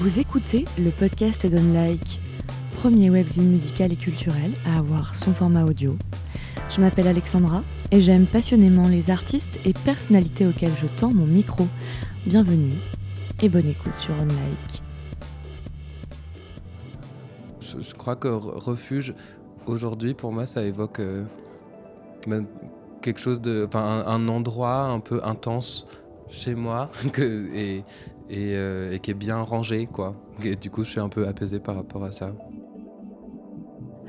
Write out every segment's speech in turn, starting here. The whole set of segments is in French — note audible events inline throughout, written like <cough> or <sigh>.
Vous écoutez le podcast d'Unlike, premier webzine musical et culturel à avoir son format audio. Je m'appelle Alexandra et j'aime passionnément les artistes et personnalités auxquels je tends mon micro. Bienvenue et bonne écoute sur Unlike. Je, crois que refuge, aujourd'hui, pour moi, ça évoque euh, quelque chose de. Enfin, un, endroit un peu intense chez moi <laughs> que, et, euh, et, qui est bien rangé, quoi. Et du coup, je suis un peu apaisé par rapport à ça.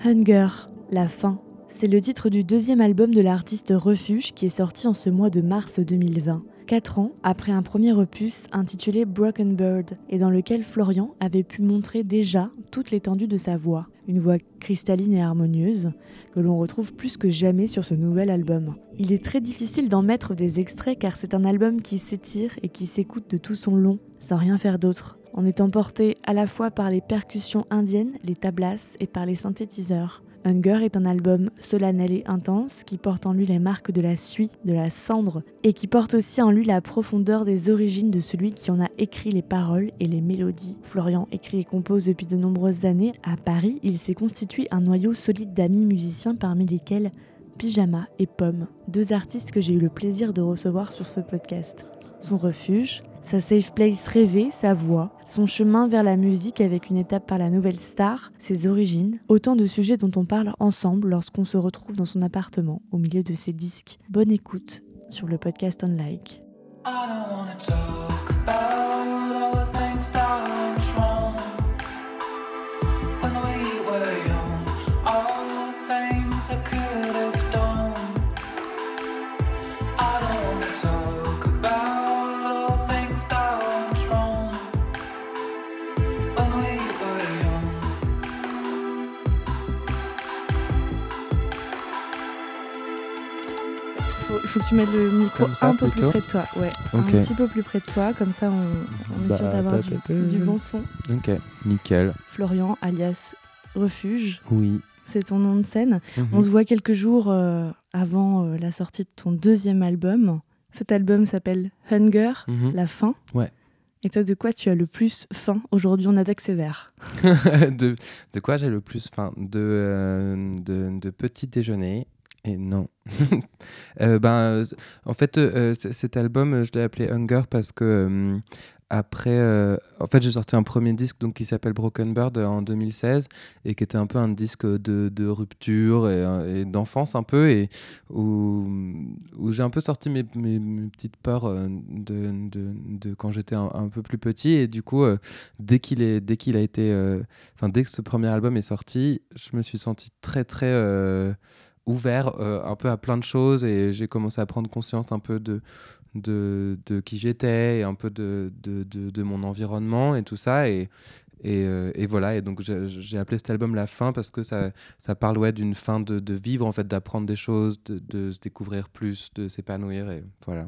Hunger, la faim. C'est le titre du deuxième album de l'artiste Refuge qui est sorti en ce mois de mars 2020. Quatre ans après un premier opus intitulé Broken Bird et dans lequel Florian avait pu montrer déjà toute l'étendue de sa voix. Une voix cristalline et harmonieuse que l'on retrouve plus que jamais sur ce nouvel album. Il est très difficile d'en mettre des extraits car c'est un album qui s'étire et qui s'écoute de tout son long sans rien faire d'autre en étant porté à la fois par les percussions indiennes, les tablas et par les synthétiseurs. Hunger est un album solennel et intense qui porte en lui les marques de la suie, de la cendre, et qui porte aussi en lui la profondeur des origines de celui qui en a écrit les paroles et les mélodies. Florian écrit et compose depuis de nombreuses années. À Paris, il s'est constitué un noyau solide d'amis musiciens parmi lesquels Pyjama et Pomme, deux artistes que j'ai eu le plaisir de recevoir sur ce podcast. Son refuge, sa safe place rêvée, sa voix, son chemin vers la musique avec une étape par la nouvelle star, ses origines, autant de sujets dont on parle ensemble lorsqu'on se retrouve dans son appartement au milieu de ses disques. Bonne écoute sur le podcast Unlike. Tu mettes le micro un peu plus près de toi. Ouais, un petit peu plus près de toi, comme ça on, est sûr bah, d'avoir du, bon son. Ok, nickel. Florian, alias Refuge. Oui. C'est ton nom de scène. Mhm. On se voit quelques jours euh, avant euh, la sortie de ton deuxième album. Cet album s'appelle Hunger, mhm. la faim. Ouais. Et toi, de quoi tu as le plus faim Aujourd'hui, on attaque sévère. <laughs> de, de quoi j'ai le plus faim? De, euh, de, de petit déjeuner et non. <laughs> Euh, ben, en fait, euh, cet album, je l'ai appelé Hunger parce que euh, après, en fait, j'ai sorti un premier disque donc, qui s'appelle Broken Bird en 2016 et qui était un peu un disque de, rupture et, d'enfance un peu et où, j'ai un peu sorti mes, petites peurs de quand j'étais un, un, peu plus petit et du coup, dès qu'il est, dès qu'il a été, enfin dès que ce premier album est sorti, je me suis senti très très ouvert euh, un peu à plein de choses et j'ai commencé à prendre conscience un peu de, de, de qui j'étais et un peu de, de, de, mon environnement et tout ça. Et, et, euh, et voilà, et donc j'ai appelé cet album La fin parce que ça, ça parle ouais, d'une fin de, de, vivre, en fait, d'apprendre des choses, de, se découvrir plus, de s'épanouir. Et voilà.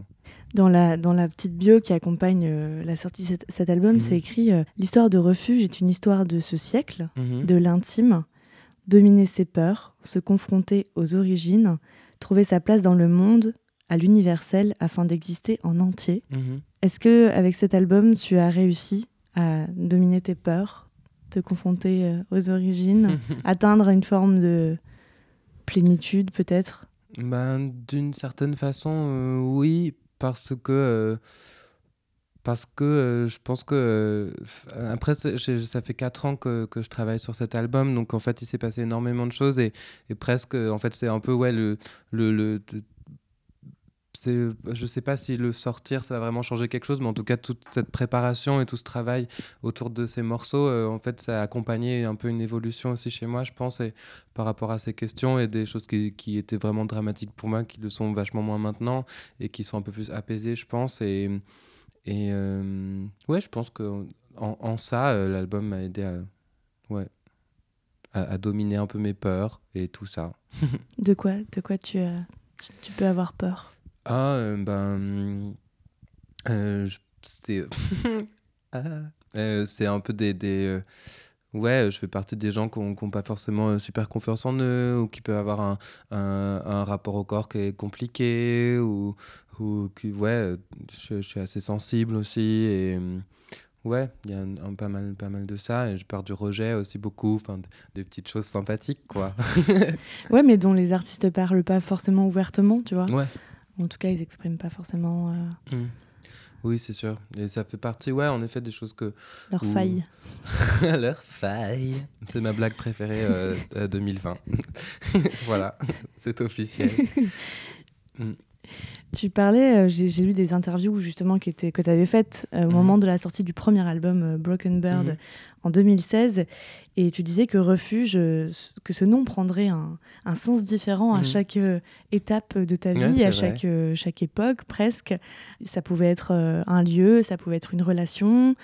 Dans la, dans la petite bio qui accompagne euh, la sortie de cet, album, c'est mhm. écrit L'histoire de refuge est une histoire de ce siècle, mhm. de l'intime, dominer ses peurs, se confronter aux origines, trouver sa place dans le monde, à l'universel, afin d'exister en entier. Mhm. Est-ce que avec cet album, tu as réussi à dominer tes peurs, te confronter euh, aux origines, <laughs> atteindre une forme de plénitude peut-être? Ben, D'une certaine façon, euh, oui, parce que euh, parce que euh, je pense que euh, après ça fait quatre ans que, que, je travaille sur cet album donc en fait il s'est passé énormément de choses et, et presque en fait c'est un peu ouais le, le, le je sais pas si le sortir ça va vraiment changer quelque chose mais en tout cas toute cette préparation et tout ce travail autour de ces morceaux euh, en fait ça a accompagné un peu une évolution aussi chez moi je pense et par rapport à ces questions et des choses qui, qui, étaient vraiment dramatiques pour moi qui le sont vachement moins maintenant et qui sont un peu plus apaisées je pense et euh, ouais, je pense que en, ça, euh, l'album m'a aidé à, ouais, à, dominer un peu mes peurs et tout ça. <laughs> de quoi De quoi tu, tu peux avoir peur? Ah, euh, ben. c'est. Ah, <laughs> <laughs> c'est un peu des. des ouais, je fais partie des gens qui n'ont pas forcément super confiance en eux ou qui peuvent avoir un, un, un, rapport au corps qui est compliqué ou, ou qui, ouais, je, suis assez sensible aussi. Et Ouais, il y a un, pas, mal, pas mal de ça. Et je pars du rejet aussi beaucoup, enfin, des petites choses sympathiques, quoi. <laughs> ouais, mais dont les artistes parlent pas forcément ouvertement, tu vois. Ouais. En tout cas, ils expriment pas forcément. Euh, mmh. Oui, c'est sûr. Et ça fait partie, ouais, en effet, des choses que. Leur faille. <laughs> Leur faille. C'est ma blague préférée euh, 2020. <laughs> voilà, c'est officiel. <laughs> Tu parlais, euh, j'ai lu des interviews justement qui étaient, que tu avais faites euh, au mhm. moment de la sortie du premier album euh, Broken Bird mhm. en 2016. Et tu disais que Refuge, que ce nom prendrait un, un sens différent à mhm. chaque étape de ta vie, à chaque, chaque époque presque. Ça pouvait être un lieu, ça pouvait être une relation,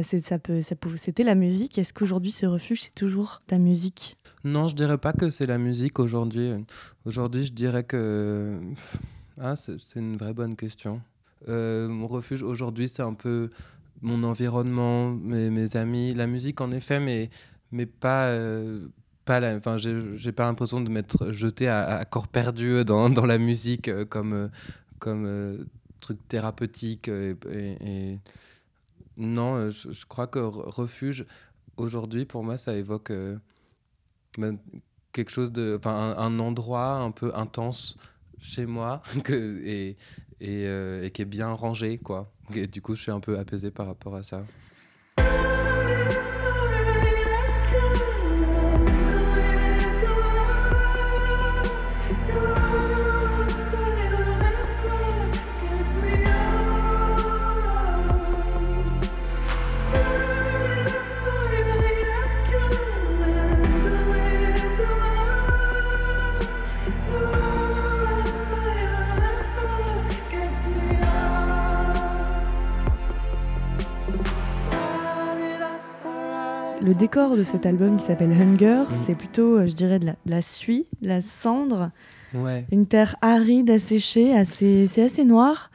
ça peut, ça c'était la musique. Est-ce qu'aujourd'hui ce refuge, c'est toujours ta musique? Non, je dirais pas que c'est la musique aujourd'hui. Aujourd'hui, je dirais que ah, c'est une vraie bonne question. Euh, mon refuge aujourd'hui, c'est un peu mon environnement, mes, amis, la musique en effet, mais, mais pas, euh, pas. Enfin, j'ai pas l'impression de m'être jeté à, corps perdu dans, dans la musique euh, comme, comme truc thérapeutique. Et, Non, je, crois que refuge, aujourd'hui, pour moi, ça évoque ben, quelque chose de. Un, endroit un peu intense chez moi <laughs> que, et, euh, et, qui est bien rangé, quoi. Et du coup, je suis un peu apaisé par rapport à ça. Le décor de cet album qui s'appelle Hunger, mm. c'est plutôt, euh, je dirais, de la, suie, la cendre. Une terre aride, asséchée, assez, c'est assez noir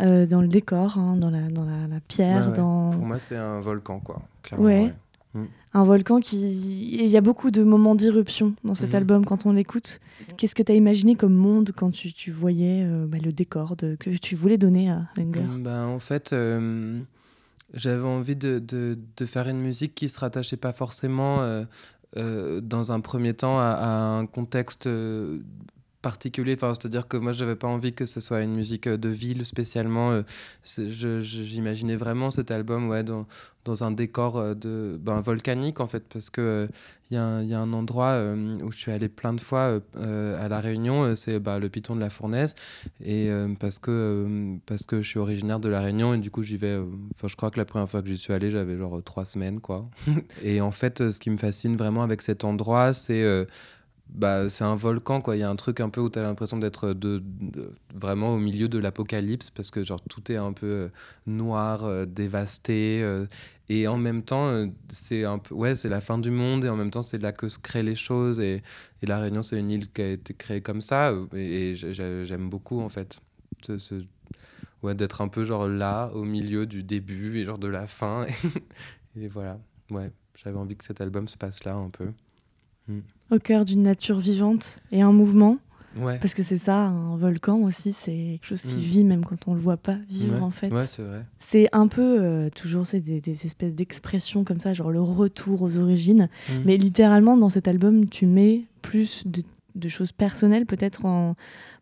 euh, dans le décor, hein, dans, la, dans la, pierre. Dans... Pour moi, c'est un volcan, quoi. Ouais. Mm. Un volcan qui. Il y a beaucoup de moments d'irruption dans cet mm. album quand on l'écoute. Qu'est-ce que tu as imaginé comme monde quand tu, tu voyais euh, bah, le décor de... que tu voulais donner à Hunger? Ben, En fait, j'avais envie de, de, de, faire une musique qui se rattachait pas forcément euh, euh, dans un premier temps à, un contexte euh, particulier. Enfin, c'est-à-dire que moi, j'avais pas envie que ce soit une musique de ville spécialement. J'imaginais vraiment cet album ouais, dans, dans un décor euh, de, ben, volcanique en fait, parce que il euh, y, y, a un endroit euh, où je suis allé plein de fois à La Réunion, c'est bah, le Piton de la Fournaise, et parce, que, parce que je suis originaire de La Réunion, et du coup j'y vais, enfin je crois que la première fois que j'y suis allé, j'avais genre trois semaines, quoi. <laughs> et en fait, ce qui me fascine vraiment avec cet endroit, c'est bah, c'est un volcan, quoi. Il y a un truc un peu où tu as l'impression d'être de, vraiment au milieu de l'apocalypse parce que genre tout est un peu noir, dévasté. Et en même temps, euh, c'est un peu, ouais, c'est la fin du monde et en même temps, c'est là que se créent les choses. Et, et La Réunion, c'est une île qui a été créée comme ça. Euh, et, j'aime beaucoup, en fait, ce, ouais, d'être un peu genre là, au milieu du début et genre de la fin. <laughs> et voilà, ouais, j'avais envie que cet album se passe là un peu. Au cœur d'une nature vivante et en mouvement. Parce que c'est ça, un volcan aussi, c'est quelque chose qui mm. vit même quand on le voit pas vivre en fait. Ouais, c'est vrai. C'est un peu euh, toujours c'est des, des, espèces d'expressions comme ça, genre le retour aux origines. Mm. Mais littéralement dans cet album, tu mets plus de, de choses personnelles peut-être en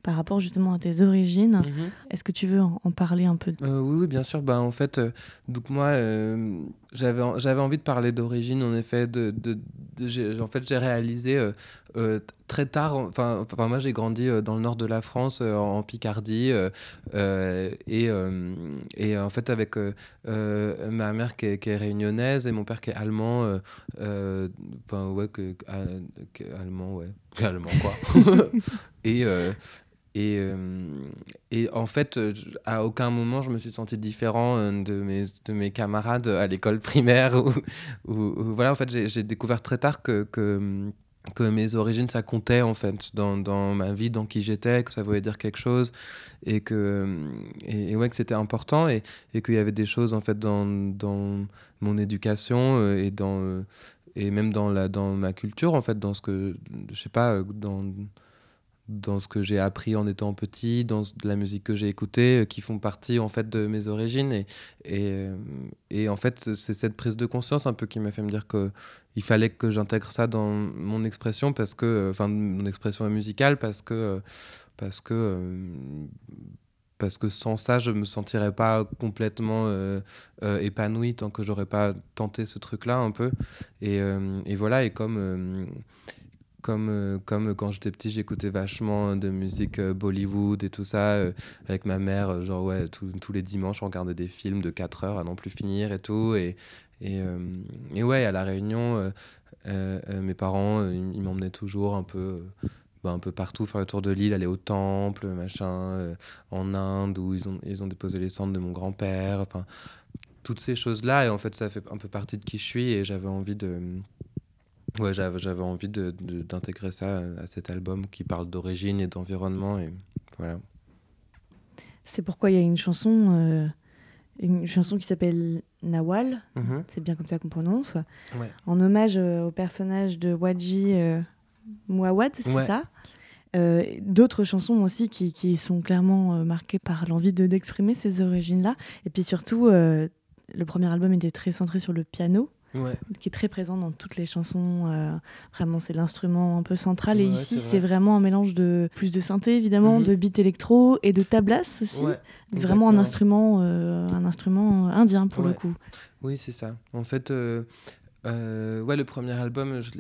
par rapport justement à tes origines. Mhm. Est-ce que tu veux en, parler un peu euh, oui, oui, bien sûr. Ben, en fait, euh, donc moi, euh, j'avais, j'avais envie de parler d'origine, en effet. De, de, en fait, j'ai réalisé très tard, enfin, enfin moi j'ai grandi dans le nord de la France, en Picardie, et, et en fait avec ma mère qui est, qui est, réunionnaise et mon père qui est allemand, enfin ouais, que, allemand, ouais, allemand quoi. <laughs> et, et, euh, et en fait, euh, à aucun moment, je me suis senti différent euh, de mes, de mes camarades à l'école <laughs> primaire. Ou, voilà, en fait, j'ai découvert très tard que, que, mes origines, ça comptait, en fait, dans, dans ma vie, dans qui j'étais, que ça voulait dire quelque chose. Et que, et, ouais, que c'était important. Et, et qu'il y avait des choses, en fait, dans, dans mon éducation et, dans, et même dans, la, dans ma culture, en fait, dans ce que, je sais pas, dans ce que j'ai appris en étant petit, dans la musique que j'ai écoutée, qui font partie en fait de mes origines. Et, et, et en fait, c'est cette prise de conscience un peu qui m'a fait me dire que il fallait que j'intègre ça dans mon expression parce que, enfin, mon expression musicale parce que, parce que parce que sans ça, je me sentirais pas complètement euh, euh, épanoui tant que j'aurais pas tenté ce truc-là un peu. Et, euh, et, voilà, et comme, comme, comme quand j'étais petit, j'écoutais vachement de musique Bollywood et tout ça, avec ma mère, genre ouais, tous les dimanches, on regardait des films de 4 heures à non plus finir et tout. Et, et, ouais, à La Réunion, mes parents, ils m'emmenaient toujours un peu bah, un peu partout, faire le tour de l'île, aller au temple, machin, euh, en Inde, où ils ont, ils ont déposé les cendres de mon grand-père, enfin, toutes ces choses-là. Et en fait, ça fait un peu partie de qui je suis et j'avais envie de. Ouais, j'avais envie d'intégrer de, ça à cet album qui parle d'origine et d'environnement. Et voilà. C'est pourquoi il y a une chanson, euh, une chanson qui s'appelle Nawal, mm-hmm. c'est bien comme ça qu'on prononce, en hommage euh, au personnage de Wadji Mouawad, c'est ça? Euh, D'autres chansons aussi qui, qui sont clairement euh, marquées par l'envie d'exprimer ces origines-là. Et puis surtout, euh, le premier album était très centré sur le piano. Qui est très présent dans toutes les chansons. vraiment, c'est l'instrument un peu central. et ici, c'est vraiment un mélange de plus de synthé, évidemment, mhm. de beat électro et de tablas aussi. vraiment un instrument, un instrument indien pour le coup. Oui, c'est ça. En fait, euh, ouais, le premier album, je,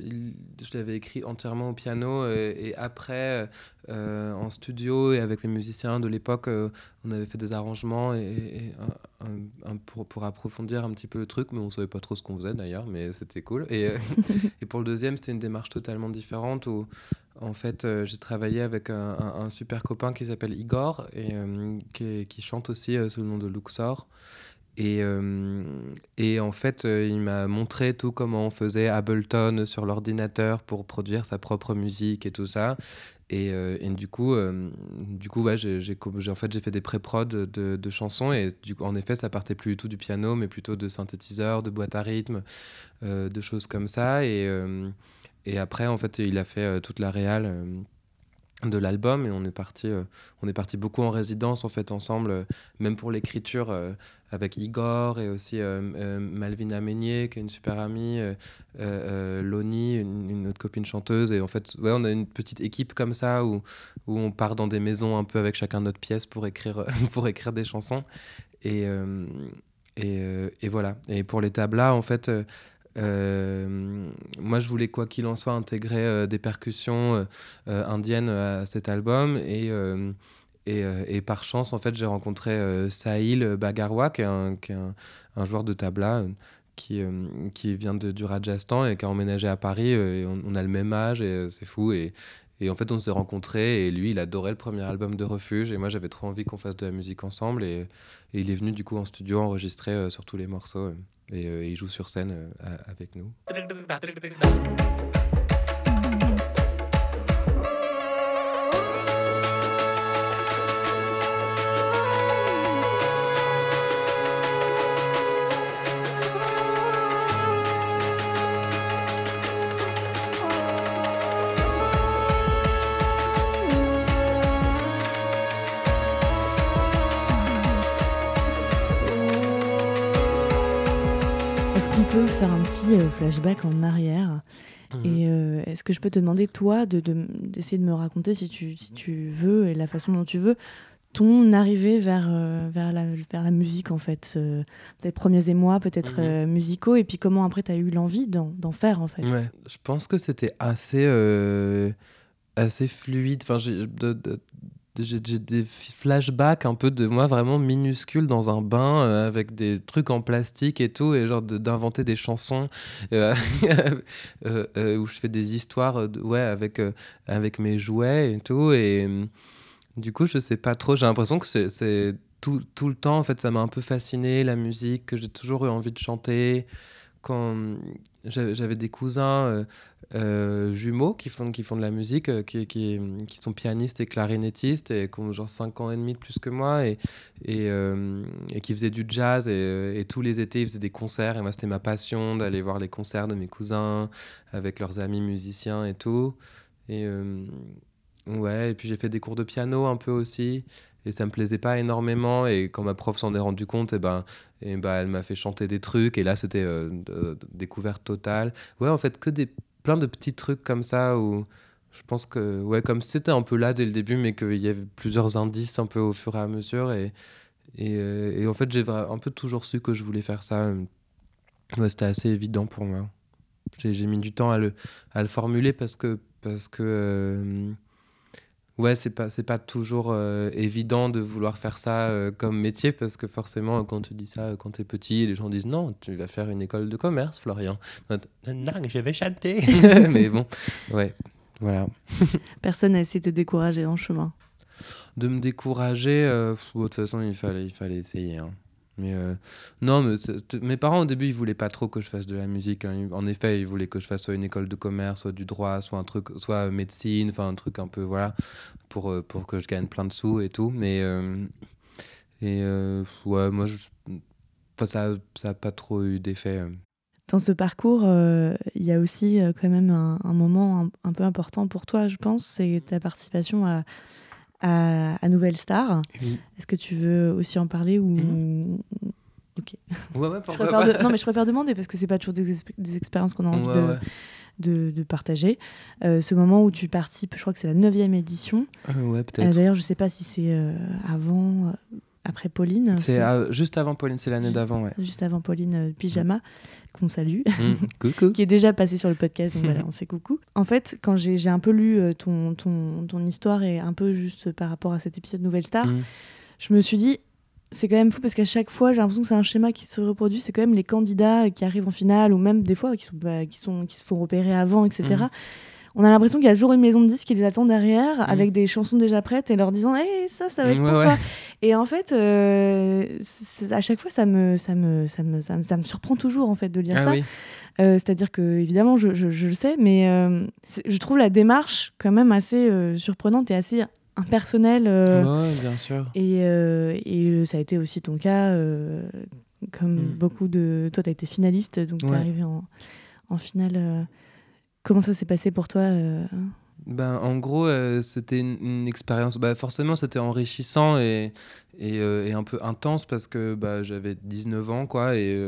l'avais écrit entièrement au piano euh, et, après, euh, en studio et avec les musiciens de l'époque, on avait fait des arrangements et, pour, pour, approfondir un petit peu le truc, mais on savait pas trop ce qu'on faisait d'ailleurs, mais c'était cool. Et, <laughs> et, pour le deuxième, c'était une démarche totalement différente où, en fait, j'ai travaillé avec un, super copain qui s'appelle Igor et qui, qui, chante aussi sous le nom de Luxor. Et, euh, et, en fait, euh, il m'a montré tout comment on faisait Ableton sur l'ordinateur pour produire sa propre musique et tout ça. Et, euh, et du coup, du coup ouais, j'ai, en fait, j'ai fait des pré-prod de, de, chansons. Et du coup, en effet, ça partait plus du tout du piano, mais plutôt de synthétiseurs, de boîtes à rythme, de choses comme ça. Et, et après, en fait, il a fait toute la réal de l'album et on est parti euh, on est parti beaucoup en résidence en fait ensemble euh, même pour l'écriture euh, avec Igor et aussi Malvina Meignier qui est une super amie Loni une, autre copine chanteuse. Et en fait ouais on a une petite équipe comme ça où, où on part dans des maisons un peu avec chacun notre pièce pour écrire <laughs> pour écrire des chansons. Et et, et, voilà. Et pour les tablas en fait euh, moi, je voulais, quoi qu'il en soit, intégrer euh, des percussions euh, indiennes à cet album. Et, et, et, par chance, en fait, j'ai rencontré Sahil Bagarwa, qui est un, un, joueur de tabla. Qui, qui vient de, du Rajasthan et qui a emménagé à Paris. on, a le même âge et c'est fou. Et, et en fait, on s'est rencontrés et lui, il adorait le premier album de Refuge. Et moi, j'avais trop envie qu'on fasse de la musique ensemble. Et, il est venu du coup en studio enregistrer sur tous les morceaux. Et, euh, il joue sur scène euh, avec nous. Petit euh, flashback en arrière. Mhm. Et euh, est-ce que je peux te demander, toi, d'essayer de, de, me raconter, si tu, si tu veux, et la façon dont tu veux, ton arrivée vers, euh, vers, la, vers la musique, en fait Tes premiers émois, peut-être mhm. musicaux, et puis comment après tu as eu l'envie d'en faire, en fait? Ouais, Je pense que c'était assez, assez fluide. Enfin, de, j'ai des flashbacks un peu de moi vraiment minuscule dans un bain euh, avec des trucs en plastique et tout et genre d'inventer des chansons <laughs> euh, euh, où je fais des histoires ouais avec avec mes jouets et tout et du coup je sais pas trop j'ai l'impression que c'est tout, tout, le temps en fait ça m'a un peu fasciné la musique que j'ai toujours eu envie de chanter quand j'avais des cousins euh, jumeaux qui font, qui font de la musique, euh, qui, qui, sont pianistes et clarinettistes et qui ont genre 5 ans et demi de plus que moi et, euh, et qui faisaient du jazz et, et, tous les étés ils faisaient des concerts et moi c'était ma passion d'aller voir les concerts de mes cousins avec leurs amis musiciens et tout. Et, Ouais, et puis j'ai fait des cours de piano un peu aussi. Et ça me plaisait pas énormément. Et quand ma prof s'en est rendue compte, et eh ben, et eh ben, elle m'a fait chanter des trucs. Et là, c'était euh, découverte totale. Ouais, en fait, que des, plein de petits trucs comme ça où je pense que, ouais, comme c'était un peu là dès le début, mais qu'il y avait plusieurs indices un peu au fur et à mesure. Et, et, euh, en fait, j'ai un peu toujours su que je voulais faire ça. Ouais, c'était assez évident pour moi. J'ai mis du temps à le, à le formuler parce que, parce que euh, Ouais, c'est pas c'est pas toujours euh, évident de vouloir faire ça euh, comme métier parce que forcément quand tu dis ça euh, quand tu es petit, les gens disent non, tu vas faire une école de commerce, Florian. Non, je vais chanter. <laughs> <laughs> Mais bon, ouais, voilà. <laughs> Personne n'a essayé de te décourager en chemin. De me décourager, de toute façon il fallait il fallait essayer. Hein. Mais euh, non, mes parents au début ils voulaient pas trop que je fasse de la musique. Hein. En effet, ils voulaient que je fasse soit une école de commerce, soit du droit, soit un truc, soit médecine, enfin un truc un peu voilà pour euh, pour que je gagne plein de sous et tout. Mais euh, et ouais, moi ça ça a pas trop eu d'effet. Dans ce parcours, il y a aussi quand même un, moment un, un, peu important pour toi, je pense, c'est ta participation à à, Nouvelle Star. Est-ce que tu veux aussi en parler ou mhm. Ok. Ouais, ouais, je Non, mais je préfère demander parce que c'est pas toujours des, expériences qu'on a envie de, de, partager. Euh, ce moment où tu participes, je crois que c'est la 9 édition. Euh, ouais, peut-être. Euh, d'ailleurs, je sais pas si c'est avant, après Pauline. C'est juste avant Pauline, c'est l'année d'avant, ouais. Juste avant Pauline Pyjama qu'on salue, mm. <laughs> qui est déjà passé sur le podcast, donc voilà, <laughs> on fait coucou. En fait, quand j'ai un peu lu euh, ton, ton, ton, histoire et un peu juste par rapport à cet épisode Nouvelle Star, mm. je me suis dit, c'est quand même fou parce qu'à chaque fois, j'ai l'impression que c'est un schéma qui se reproduit. C'est quand même les candidats qui arrivent en finale ou même des fois qui, sont, bah, qui, sont, qui se font repérer avant, etc on a l'impression qu'il y a toujours une maison de disques qui les attend derrière mm. avec des chansons déjà prêtes et leur disant hey, ça ça va être pour toi. Et en fait euh, à chaque fois ça me ça me, ça me ça me, surprend toujours en fait de lire ah ça. euh, c'est-à-dire que évidemment je, je, le sais mais euh, je trouve la démarche quand même assez surprenante et assez impersonnelle bien sûr. et, et ça a été aussi ton cas comme mm. beaucoup de toi tu as été finaliste donc tu es arrivé en, en finale Comment ça s'est passé pour toi euh ben, en gros, euh, c'était une, expérience. Bah, forcément, c'était enrichissant et, euh, et, un peu intense parce que bah, j'avais 19 ans, quoi. Et,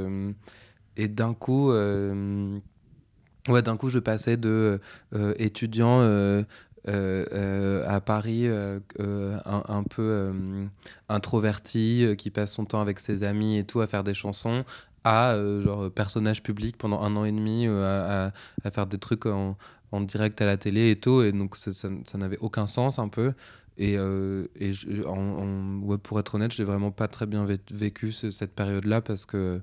et d'un coup, ouais, coup, je passais de étudiant à Paris, un, peu introverti, qui passe son temps avec ses amis et tout à faire des chansons, à euh, genre personnage public pendant un an et demi euh, à, faire des trucs en, en, direct à la télé et tout et donc ça, ça, n'avait aucun sens un peu. Et, euh, et en, ouais, pour être honnête je n'ai vraiment pas très bien vécu cette période là parce que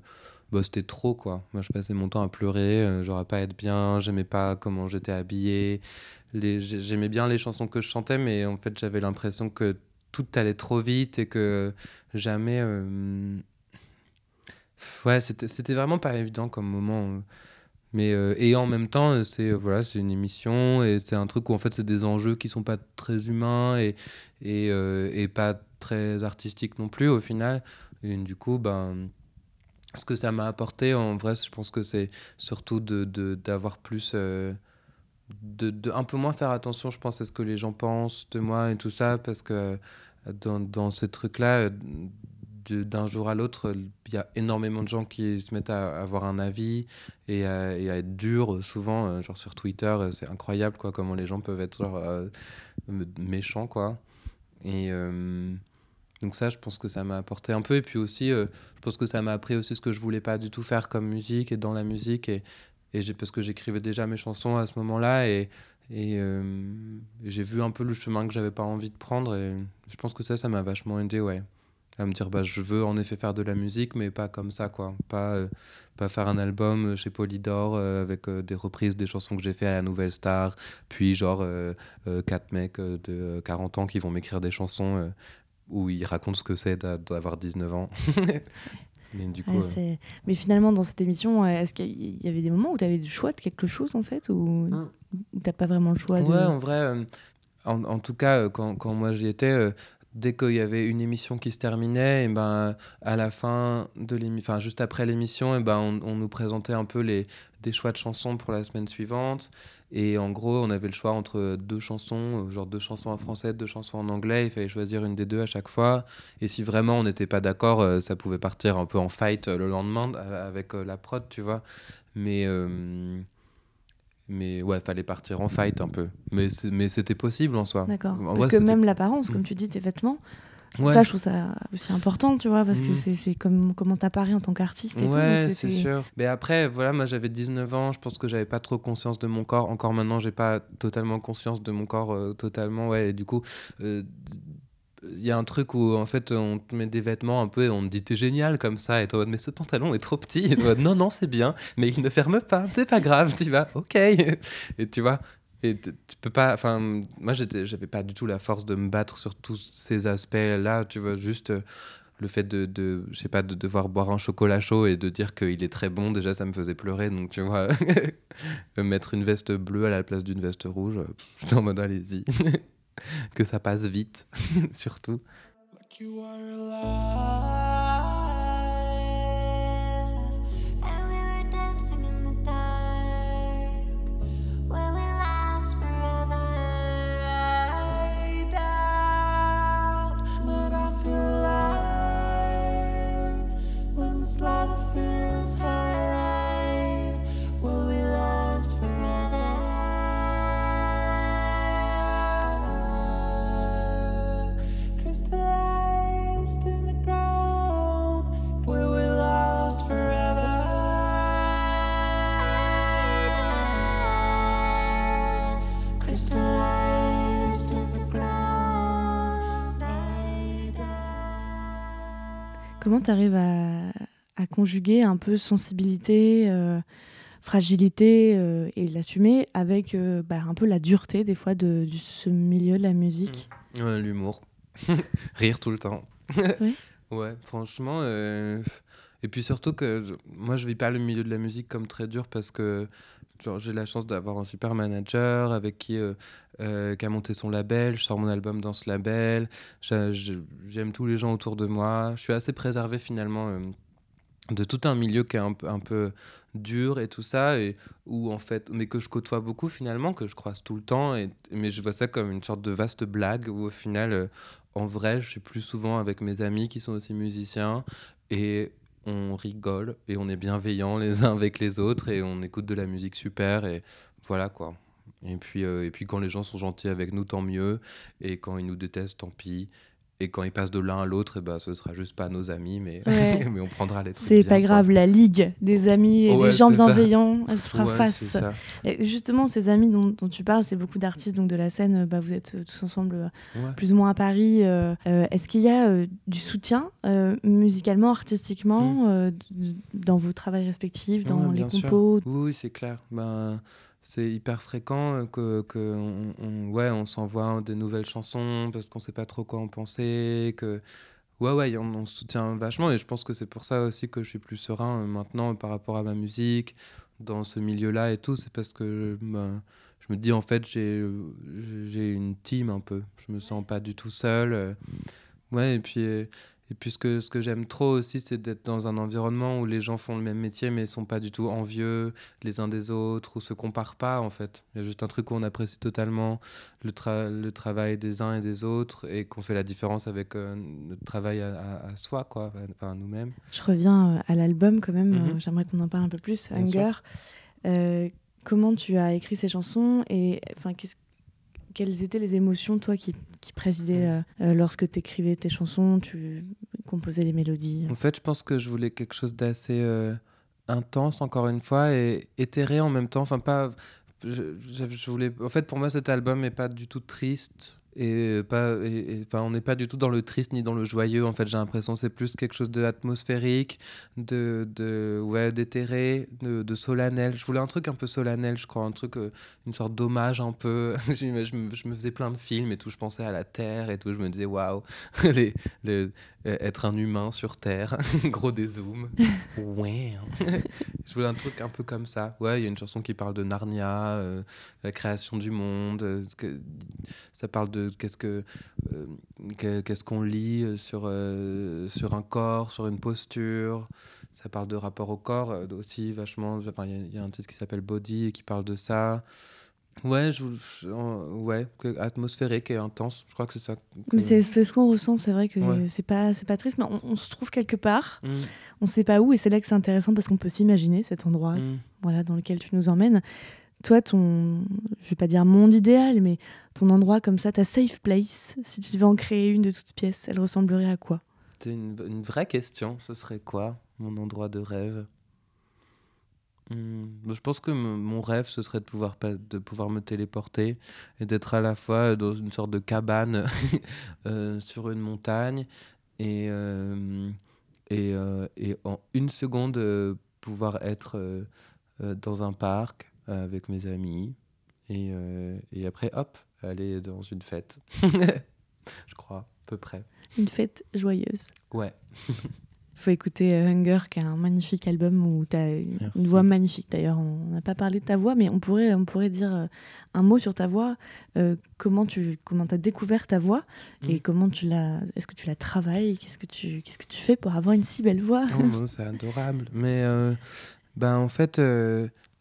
bah, c'était trop quoi. Moi je passais mon temps à pleurer genre à pas être bien j'aimais pas comment j'étais habillé. J'aimais bien les chansons que je chantais mais en fait j'avais l'impression que tout allait trop vite et que jamais Ouais, c'était vraiment pas évident comme moment. Euh. Mais, euh, et en même temps, c'est euh, voilà, c'est une émission et c'est un truc où en fait c'est des enjeux qui sont pas très humains et, et, et, pas très artistiques non plus au final. Et du coup, ben, ce que ça m'a apporté en vrai, je pense que c'est surtout de, d'avoir plus. de, de, un peu moins faire attention, je pense, à ce que les gens pensent de moi et tout ça, parce que dans, dans ces trucs-là, d'un jour à l'autre, il y a énormément de gens qui se mettent à avoir un avis et à, être durs, souvent, euh, genre sur Twitter, euh, c'est incroyable quoi, comment les gens peuvent être euh, méchants. Quoi. Et donc ça, je pense que ça m'a apporté un peu. Et puis aussi, je pense que ça m'a appris aussi ce que je voulais pas du tout faire comme musique et dans la musique. Et, et parce que j'écrivais déjà mes chansons à ce moment-là. Et, et j'ai vu un peu le chemin que j'avais pas envie de prendre. Et je pense que ça, ça m'a vachement aidé, ouais à me dire bah je veux en effet faire de la musique mais pas comme ça quoi pas euh, pas faire un album chez Polydor euh, avec euh, des reprises des chansons que j'ai fait à la Nouvelle Star puis genre quatre mecs de 40 ans qui vont m'écrire des chansons où ils racontent ce que c'est d'avoir 19 ans <laughs> mais, du coup, mais finalement dans cette émission est-ce qu'il y avait des moments où tu avais le choix de quelque chose en fait ou tu hmm. t'as pas vraiment le choix ouais en vrai en, en, tout cas quand, quand moi j'y étais dès qu'il y avait une émission qui se terminait, ben, à la fin de l'émission, juste après l'émission, ben, on, nous présentait un peu les, des choix de chansons pour la semaine suivante. Et en gros, on avait le choix entre deux chansons, genre deux chansons en français, deux chansons en anglais. Il fallait choisir une des deux à chaque fois. Et si vraiment on n'était pas d'accord, euh, ça pouvait partir un peu en fight euh, le lendemain avec la prod, tu vois. Mais mais ouais, fallait partir en fight un peu. Mais, mais c'était possible en soi. D'accord. Parce que même l'apparence, comme mm. tu dis, tes vêtements, ça, je trouve ça aussi important, tu vois, parce que mm. c'est comme comment t'apparais en tant qu'artiste ouais, c'est sûr. Mais après, voilà, moi j'avais 19 ans, je pense que j'avais pas trop conscience de mon corps. Encore maintenant, j'ai pas totalement conscience de mon corps, euh, totalement, ouais. Et du coup, euh, il y a un truc où en fait on te met des vêtements un peu et on te dit t'es génial comme ça. Et toi mais ce pantalon est trop petit. Et toi non non c'est bien mais il ne ferme pas. C'est pas grave. Tu vas ok. <laughs> Et tu vois et tu peux pas enfin moi j'avais pas du tout la force de me battre sur tous ces aspects là tu vois juste euh, le fait de, de je sais pas de devoir boire un chocolat chaud et de dire qu'il est très bon déjà ça me faisait pleurer. Donc tu vois <laughs> mettre une veste bleue à la place d'une veste rouge j'étais en mode allez-y <laughs> <laughs> que ça passe vite, <laughs> surtout. Comment tu arrives à, conjuguer un peu sensibilité, euh, fragilité euh, et l'assumer avec euh, bah, un peu la dureté des fois de, ce milieu de la musique? Mmh. L'humour. <laughs> Rire tout le temps. <laughs> ouais, franchement. Et puis surtout que moi, je vis pas le milieu de la musique comme très dur parce que j'ai la chance d'avoir un super manager avec qui, euh, euh, qui a monté son label. Je sors mon album dans ce label. J'aime tous les gens autour de moi. Je suis assez préservé finalement euh, de tout un milieu qui est un, un, peu dur et tout ça, et où en fait, mais que je côtoie beaucoup finalement, que je croise tout le temps. Et, mais je vois ça comme une sorte de vaste blague où au final, en vrai, je suis plus souvent avec mes amis qui sont aussi musiciens. Et on rigole et on est bienveillants les uns avec les autres et on écoute de la musique super et voilà quoi. Et puis, euh, et puis quand les gens sont gentils avec nous, tant mieux. Et quand ils nous détestent, tant pis. Et quand ils passent de l'un à l'autre, eh ben, ce sera juste pas nos amis, mais, <laughs> mais on prendra les trucs. C'est pas grave, la ligue des amis et des gens bienveillants, elle se fera face. Et justement, ces amis dont, tu parles, c'est beaucoup d'artistes donc de la scène. Bah, vous êtes euh, tous ensemble euh, plus ou moins à Paris. Euh, est-ce qu'il y a du soutien musicalement, artistiquement, hmm. dans vos travaux respectifs, dans les compos? Oui, c'est clair. Ben c'est hyper fréquent euh, que, que on, ouais, on s'envoie des nouvelles chansons parce qu'on sait pas trop quoi en penser que ouais ouais on, se soutient vachement et je pense que c'est pour ça aussi que je suis plus serein euh, maintenant par rapport à ma musique dans ce milieu là et tout c'est parce que ben, je me dis en fait j'ai j'ai une team un peu je me sens pas du tout seul euh. ouais et puis et puis ce que, ce que j'aime trop aussi, c'est d'être dans un environnement où les gens font le même métier mais ne sont pas du tout envieux les uns des autres ou se comparent pas en fait. Il y a juste un truc où on apprécie totalement le, le travail des uns et des autres et qu'on fait la différence avec euh, notre travail à, soi, quoi, enfin nous-mêmes. Je reviens euh, à l'album quand même, mhm. euh, j'aimerais qu'on en parle un peu plus, Hunger. comment tu as écrit ces chansons et enfin qu'est-ce quelles étaient les émotions, toi, qui, qui présidaient euh, euh, lorsque tu écrivais tes chansons, tu composais les mélodies En fait, je pense que je voulais quelque chose d'assez euh, intense, encore une fois, et éthéré en même temps. Enfin, pas. Je, je, voulais... En fait, pour moi, cet album n'est pas du tout triste et pas enfin on n'est pas du tout dans le triste ni dans le joyeux en fait j'ai l'impression c'est plus quelque chose d'atmosphérique de de ouais d'éthéré de, de, solennel. Je voulais un truc un peu solennel je crois un truc euh, une sorte d'hommage un peu. <laughs> Je, me, je, me, faisais plein de films et tout je pensais à la terre et tout je me disais waouh <laughs> les, les, être un humain sur terre. <laughs> Gros dézoom ouais. Je voulais un truc un peu comme ça. Ouais il y a une chanson qui parle de Narnia euh, la création du monde euh, ça parle de de qu'est-ce que qu'est-ce qu'on lit sur sur un corps, sur une posture? Ça parle de rapport au corps aussi vachement. Il y, a un titre qui s'appelle Body et qui parle de ça. Ouais, je, ouais, atmosphérique et intense. Je crois que c'est ça. Mais c'est ce qu'on ressent. C'est vrai que c'est pas c'est pas triste, mais on, se trouve quelque part. Mm. On sait pas où, et c'est là que c'est intéressant parce qu'on peut s'imaginer cet endroit, mm. voilà, dans lequel tu nous emmènes. Toi, ton, je vais pas dire monde idéal, mais ton endroit comme ça, ta safe place, si tu devais en créer une de toutes pièces, elle ressemblerait à quoi? C'est une, vraie question. Ce serait quoi, mon endroit de rêve? Hmm, je pense que mon rêve, ce serait de pouvoir, de pouvoir me téléporter et d'être à la fois dans une sorte de cabane <laughs> euh, sur une montagne et, euh, et, euh, et, en une seconde pouvoir être dans un parc avec mes amis et, et après, hop, aller dans une fête. <laughs> je crois, à peu près. Une fête joyeuse. Ouais. <laughs> faut écouter euh, Hunger, qui est un magnifique album où tu as une, voix magnifique. D'ailleurs, on n'a pas parlé de ta voix, mais on pourrait, on pourrait dire euh, un mot sur ta voix. Euh, comment tu comment as découvert ta voix et mm. comment tu l'as. Est-ce que tu la travailles? Qu'est-ce que tu qu'est-ce que tu fais pour avoir une si belle voix? Oh, C'est adorable. Mais ben en fait,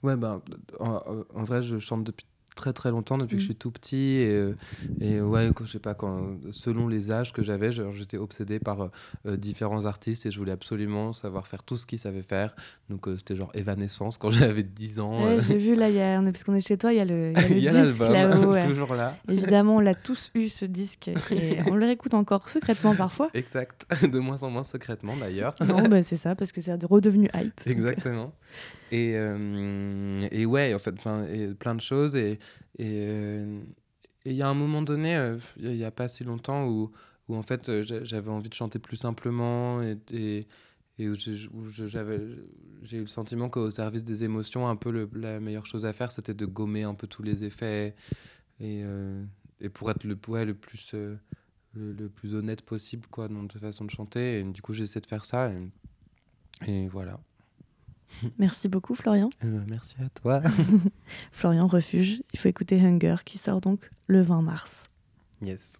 ouais, ben en, vrai, je chante depuis très très longtemps depuis que je mm. suis tout petit et, euh, et ouais je sais pas quand selon les âges que j'avais j'étais obsédé par euh, différents artistes et je voulais absolument savoir faire tout ce qu'ils savaient faire. Donc euh, c'était genre Evanescence quand <laughs> j'avais 10 ans j'ai vu là y a, puisqu'on est chez toi il y a le, y a le <laughs> disque là-haut <laughs> toujours là. Évidemment on l'a tous eu ce disque et on le réécoute encore secrètement parfois. Exact. De moins en moins secrètement d'ailleurs. Non bah, c'est ça parce que c'est redevenu hype exactement et, euh, et ouais, en fait, plein, et plein de choses. Et euh, il y a un moment donné, euh, il n'y a pas si longtemps, où, où en fait, j'avais envie de chanter plus simplement et, et, et où j'ai eu le sentiment qu'au service des émotions, un peu le, la meilleure chose à faire, c'était de gommer un peu tous les effets et, et pour être le, ouais, le plus le, le, plus honnête possible quoi dans ta façon de chanter. Et du coup, j'essaie de faire ça et, et voilà. <laughs> Merci beaucoup, Florian. Eh ben, merci à toi. <laughs> Florian Refuge. Il faut écouter Hunger qui sort donc le 20 mars. Yes.